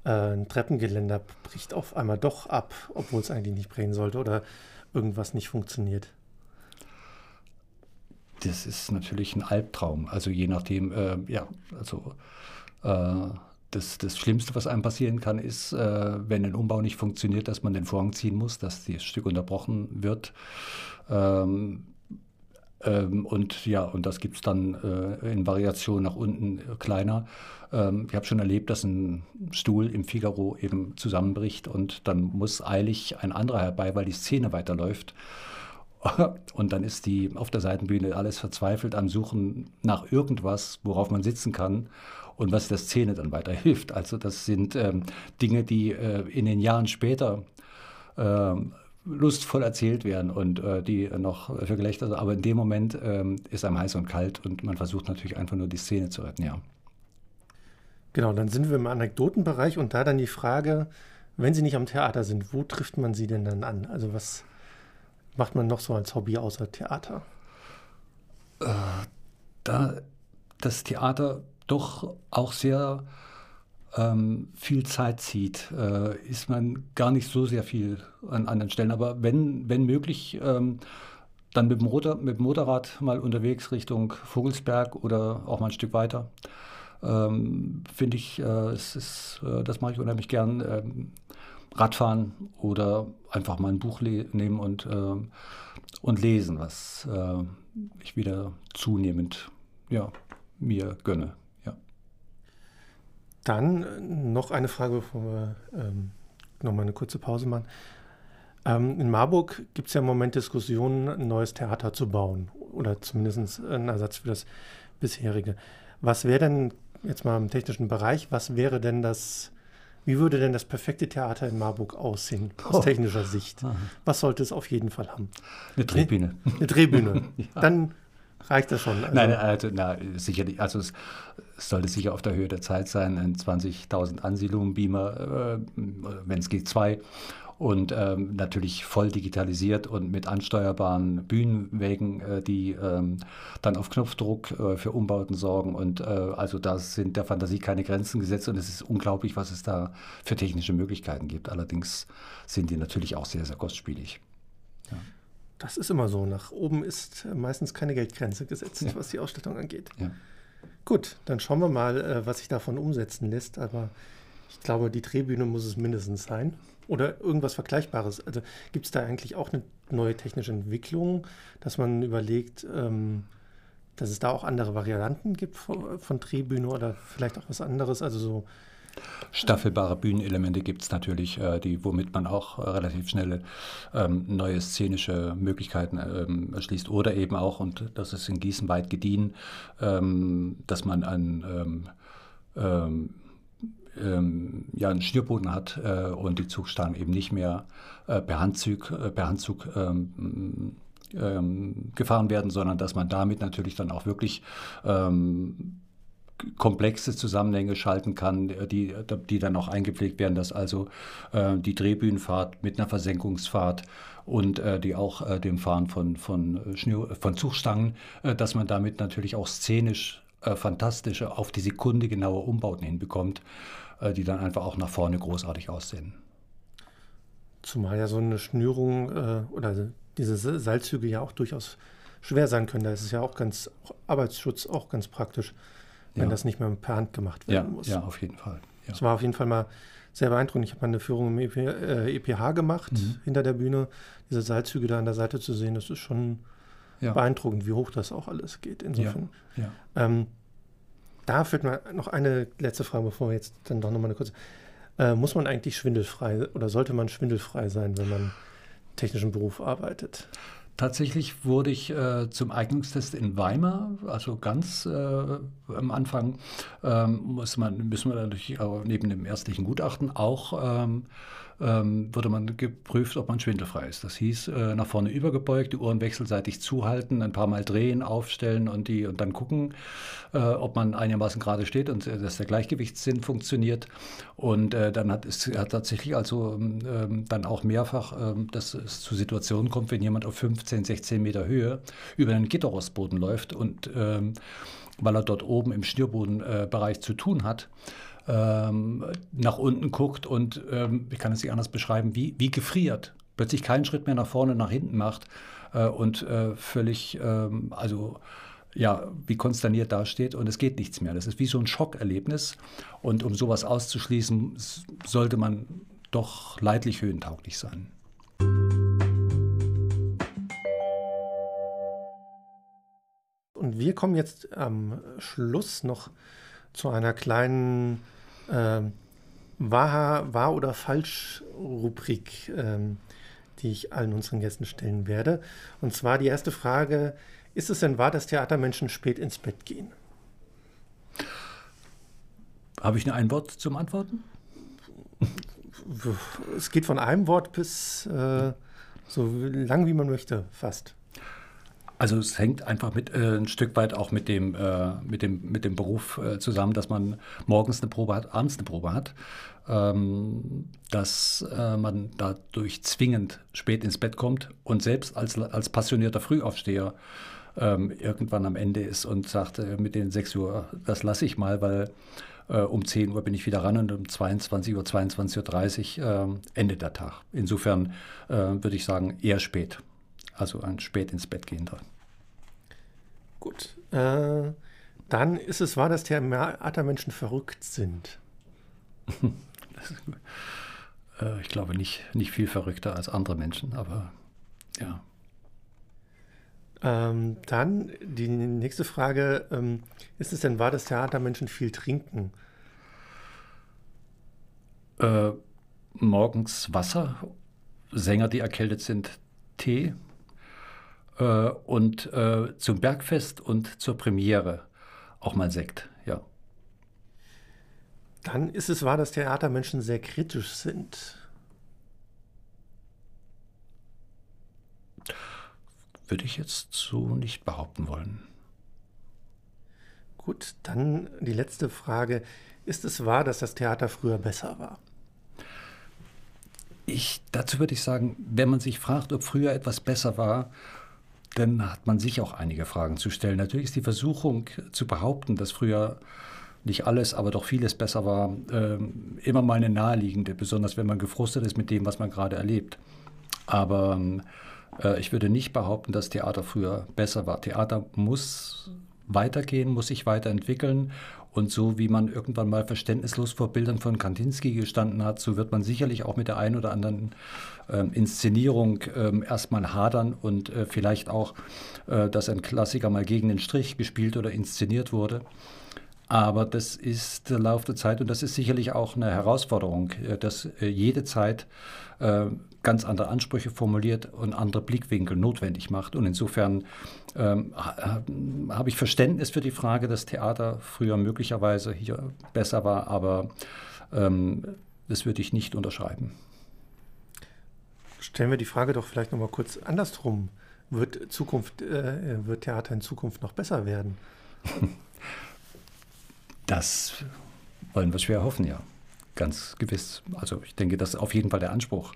äh, ein Treppengeländer bricht auf einmal doch ab, obwohl es eigentlich nicht brechen sollte oder irgendwas nicht funktioniert das ist natürlich ein Albtraum. Also je nachdem, äh, ja, also äh, das, das Schlimmste, was einem passieren kann, ist, äh, wenn ein Umbau nicht funktioniert, dass man den Vorhang ziehen muss, dass das Stück unterbrochen wird. Ähm, ähm, und ja, und das gibt es dann äh, in Variation nach unten äh, kleiner. Ähm, ich habe schon erlebt, dass ein Stuhl im Figaro eben zusammenbricht und dann muss eilig ein anderer herbei, weil die Szene weiterläuft. [laughs] Und dann ist die auf der Seitenbühne alles verzweifelt am Suchen nach irgendwas, worauf man sitzen kann und was der Szene dann weiterhilft. Also das sind ähm, Dinge, die äh, in den Jahren später äh, lustvoll erzählt werden und äh, die noch für Gelächter, aber in dem Moment ähm, ist einem heiß und kalt und man versucht natürlich einfach nur die Szene zu retten, ja. Genau, dann sind wir im Anekdotenbereich und da dann die Frage, wenn Sie nicht am Theater sind, wo trifft man Sie denn dann an? Also was macht man noch so als Hobby außer Theater? Äh, da das Theater doch auch sehr ähm, viel Zeit zieht, äh, ist man gar nicht so sehr viel an anderen Stellen. Aber wenn, wenn möglich, ähm, dann mit dem, Motor, mit dem Motorrad mal unterwegs Richtung Vogelsberg oder auch mal ein Stück weiter. Ähm, Finde ich, äh, es ist, äh, das mache ich unheimlich gern. Radfahren oder einfach mal ein Buch nehmen und, äh, und lesen, was äh, ich wieder zunehmend ja, mir gönne. Ja. Dann äh, noch eine Frage, bevor wir ähm, mal eine kurze Pause machen. Ähm, in Marburg gibt es ja im Moment Diskussionen, ein neues Theater zu bauen oder zumindest einen Ersatz für das bisherige. Was wäre denn jetzt mal im technischen Bereich, was wäre denn das wie würde denn das perfekte Theater in Marburg aussehen, aus oh. technischer Sicht? Was sollte es auf jeden Fall haben? Eine Drehbühne. Eine Drehbühne. [laughs] ja. Dann reicht das schon? Also Nein, also, na, sicherlich. Also es, sollte sicher auf der Höhe der Zeit sein, ein 20.000 Ansiedlungen-Beamer, äh, wenn es geht, zwei und ähm, natürlich voll digitalisiert und mit ansteuerbaren Bühnenwegen, äh, die ähm, dann auf Knopfdruck äh, für Umbauten sorgen. Und äh, also da sind der Fantasie keine Grenzen gesetzt und es ist unglaublich, was es da für technische Möglichkeiten gibt. Allerdings sind die natürlich auch sehr, sehr kostspielig. Ja. Das ist immer so. Nach oben ist meistens keine Geldgrenze gesetzt, ja. was die Ausstattung angeht. Ja. Gut, dann schauen wir mal, äh, was sich davon umsetzen lässt. Aber ich glaube, die Drehbühne muss es mindestens sein. Oder irgendwas Vergleichbares. Also gibt es da eigentlich auch eine neue technische Entwicklung, dass man überlegt, ähm, dass es da auch andere Varianten gibt von, Drehbühne oder vielleicht auch was anderes? Also so Staffelbare Bühnenelemente gibt es natürlich, äh, die, womit man auch äh, relativ schnell ähm, neue szenische Möglichkeiten ähm, erschließt. Oder eben auch, und das ist in Gießen weit gediehen, ähm, dass man ein ähm, ja, einen Schnürboden hat äh, und die Zugstangen eben nicht mehr äh, per Handzug, äh, per Handzug ähm, ähm, gefahren werden, sondern dass man damit natürlich dann auch wirklich ähm, komplexe Zusammenhänge schalten kann, die, die dann auch eingepflegt werden, dass also äh, die Drehbühnenfahrt mit einer Versenkungsfahrt und äh, die auch äh, dem Fahren von, von, Schnür, von Zugstangen, äh, dass man damit natürlich auch szenisch äh, fantastische, auf die Sekunde genaue Umbauten hinbekommt. Äh, die dann einfach auch nach vorne großartig aussehen. Zumal ja so eine Schnürung äh, oder diese Seilzüge ja auch durchaus schwer sein können. Da ist es ja auch ganz, auch Arbeitsschutz auch ganz praktisch, wenn ja. das nicht mehr per Hand gemacht werden ja, muss. Ja, auf jeden Fall. Ja. Das war auf jeden Fall mal sehr beeindruckend. Ich habe mal eine Führung im EP, äh, EPH gemacht, mhm. hinter der Bühne. Diese Seilzüge da an der Seite zu sehen, das ist schon ja. beeindruckend, wie hoch das auch alles geht. Insofern. Ja. Ähm, da führt mir noch eine letzte Frage, bevor wir jetzt dann doch nochmal eine kurze. Äh, muss man eigentlich schwindelfrei oder sollte man schwindelfrei sein, wenn man technischen Beruf arbeitet? Tatsächlich wurde ich äh, zum Eignungstest in Weimar, also ganz äh, am Anfang, ähm, muss man, müssen wir natürlich neben dem ärztlichen Gutachten auch ähm, ähm, wurde man geprüft, ob man schwindelfrei ist. Das hieß, äh, nach vorne übergebeugt, die Ohren wechselseitig zuhalten, ein paar Mal drehen, aufstellen und, die, und dann gucken, äh, ob man einigermaßen gerade steht und äh, dass der Gleichgewichtssinn funktioniert. Und äh, dann hat es hat tatsächlich also ähm, dann auch mehrfach, ähm, dass es zu Situationen kommt, wenn jemand auf 15, 16 Meter Höhe über einen Gitterrostboden läuft und ähm, weil er dort oben im Schnürbodenbereich zu tun hat, ähm, nach unten guckt und, ähm, ich kann es nicht anders beschreiben, wie, wie gefriert. Plötzlich keinen Schritt mehr nach vorne, nach hinten macht äh, und äh, völlig, ähm, also ja, wie konsterniert dasteht und es geht nichts mehr. Das ist wie so ein Schockerlebnis. Und um sowas auszuschließen, sollte man doch leidlich höhentauglich sein. Und wir kommen jetzt am Schluss noch zu einer kleinen ähm, wahr, wahr oder falsch Rubrik, ähm, die ich allen unseren Gästen stellen werde. Und zwar die erste Frage: Ist es denn wahr, dass Theatermenschen spät ins Bett gehen? Habe ich nur ein Wort zum Antworten? Es geht von einem Wort bis äh, so lang wie man möchte, fast. Also es hängt einfach mit äh, ein Stück weit auch mit dem, äh, mit dem, mit dem Beruf äh, zusammen, dass man morgens eine Probe hat, abends eine Probe hat, ähm, dass äh, man dadurch zwingend spät ins Bett kommt und selbst als, als passionierter Frühaufsteher ähm, irgendwann am Ende ist und sagt äh, mit den 6 Uhr, das lasse ich mal, weil äh, um 10 Uhr bin ich wieder ran und um 22 Uhr, 22.30 Uhr endet der Tag. Insofern würde ich sagen, eher spät also ein spät ins Bett gehen dran. Gut. Äh, dann ist es wahr, dass Theatermenschen verrückt sind. [laughs] äh, ich glaube nicht, nicht viel verrückter als andere Menschen, aber ja. Ähm, dann die nächste Frage: ähm, Ist es denn wahr, dass Theatermenschen viel trinken? Äh, morgens Wasser, Sänger, die erkältet sind, Tee äh, und äh, zum Bergfest und zur Premiere auch mal Sekt, ja. Dann ist es wahr, dass Theatermenschen sehr kritisch sind. Würde ich jetzt so nicht behaupten wollen. Gut, dann die letzte Frage. Ist es wahr, dass das Theater früher besser war? Ich, dazu würde ich sagen, wenn man sich fragt, ob früher etwas besser war, dann hat man sich auch einige Fragen zu stellen. Natürlich ist die Versuchung zu behaupten, dass früher nicht alles, aber doch vieles besser war, äh, immer mal eine naheliegende, besonders wenn man gefrustet ist mit dem, was man gerade erlebt. Aber äh, ich würde nicht behaupten, dass Theater früher besser war. Theater muss weitergehen, muss sich weiterentwickeln. Und so wie man irgendwann mal verständnislos vor Bildern von Kandinsky gestanden hat, so wird man sicherlich auch mit der einen oder anderen ähm, Inszenierung ähm, erstmal hadern und äh, vielleicht auch, äh, dass ein Klassiker mal gegen den Strich gespielt oder inszeniert wurde. Aber das ist der Lauf der Zeit und das ist sicherlich auch eine Herausforderung, äh, dass äh, jede Zeit äh, ganz andere Ansprüche formuliert und andere Blickwinkel notwendig macht. Und insofern ähm, habe ich Verständnis für die Frage, dass Theater früher möglicherweise hier besser war, aber ähm, das würde ich nicht unterschreiben. Stellen wir die Frage doch vielleicht nochmal kurz andersrum. Wird, Zukunft, äh, wird Theater in Zukunft noch besser werden? [laughs] Das wollen wir schwer hoffen, ja. Ganz gewiss. Also ich denke, das ist auf jeden Fall der Anspruch,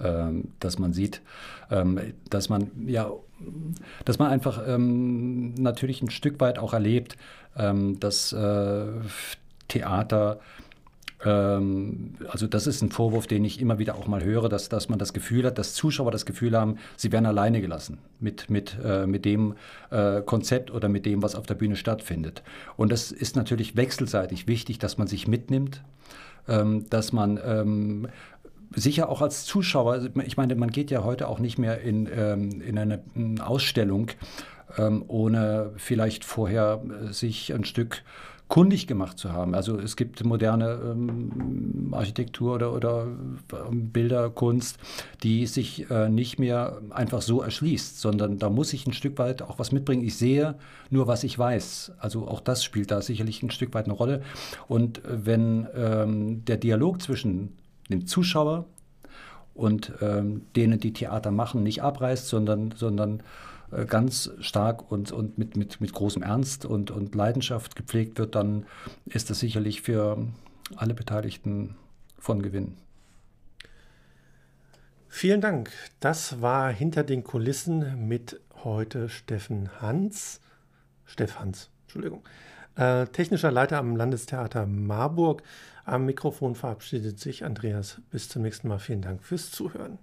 ähm, dass man sieht, ähm, dass man ja, dass man einfach ähm, natürlich ein Stück weit auch erlebt, dass äh, Theater also das ist ein Vorwurf, den ich immer wieder auch mal höre, dass, dass man das Gefühl hat, dass Zuschauer das Gefühl haben, sie werden alleine gelassen mit, mit, äh, mit dem äh, Konzept oder mit dem, was auf der Bühne stattfindet. Und das ist natürlich wechselseitig wichtig, dass man sich mitnimmt, ähm, dass man ähm, sicher auch als Zuschauer, also ich meine, man geht ja heute auch nicht mehr in, ähm, in eine Ausstellung, ähm, ohne vielleicht vorher äh, sich ein Stück kundig gemacht zu haben. Also es gibt moderne ähm, Architektur oder, oder ähm, Bilderkunst, die sich äh, nicht mehr einfach so erschließt, sondern da muss ich ein Stück weit auch was mitbringen. Ich sehe nur, was ich weiß. Also auch das spielt da sicherlich ein Stück weit eine Rolle. Und wenn ähm, der Dialog zwischen dem Zuschauer und ähm, denen, die Theater machen, nicht abreißt, sondern, sondern äh, ganz stark und, und mit, mit, mit großem Ernst und, und Leidenschaft gepflegt wird, dann ist das sicherlich für alle Beteiligten von Gewinn. Vielen Dank. Das war hinter den Kulissen mit heute Steffen Hans. Steff Hans, Entschuldigung. Äh, technischer Leiter am Landestheater Marburg. Am Mikrofon verabschiedet sich Andreas. Bis zum nächsten Mal. Vielen Dank fürs Zuhören.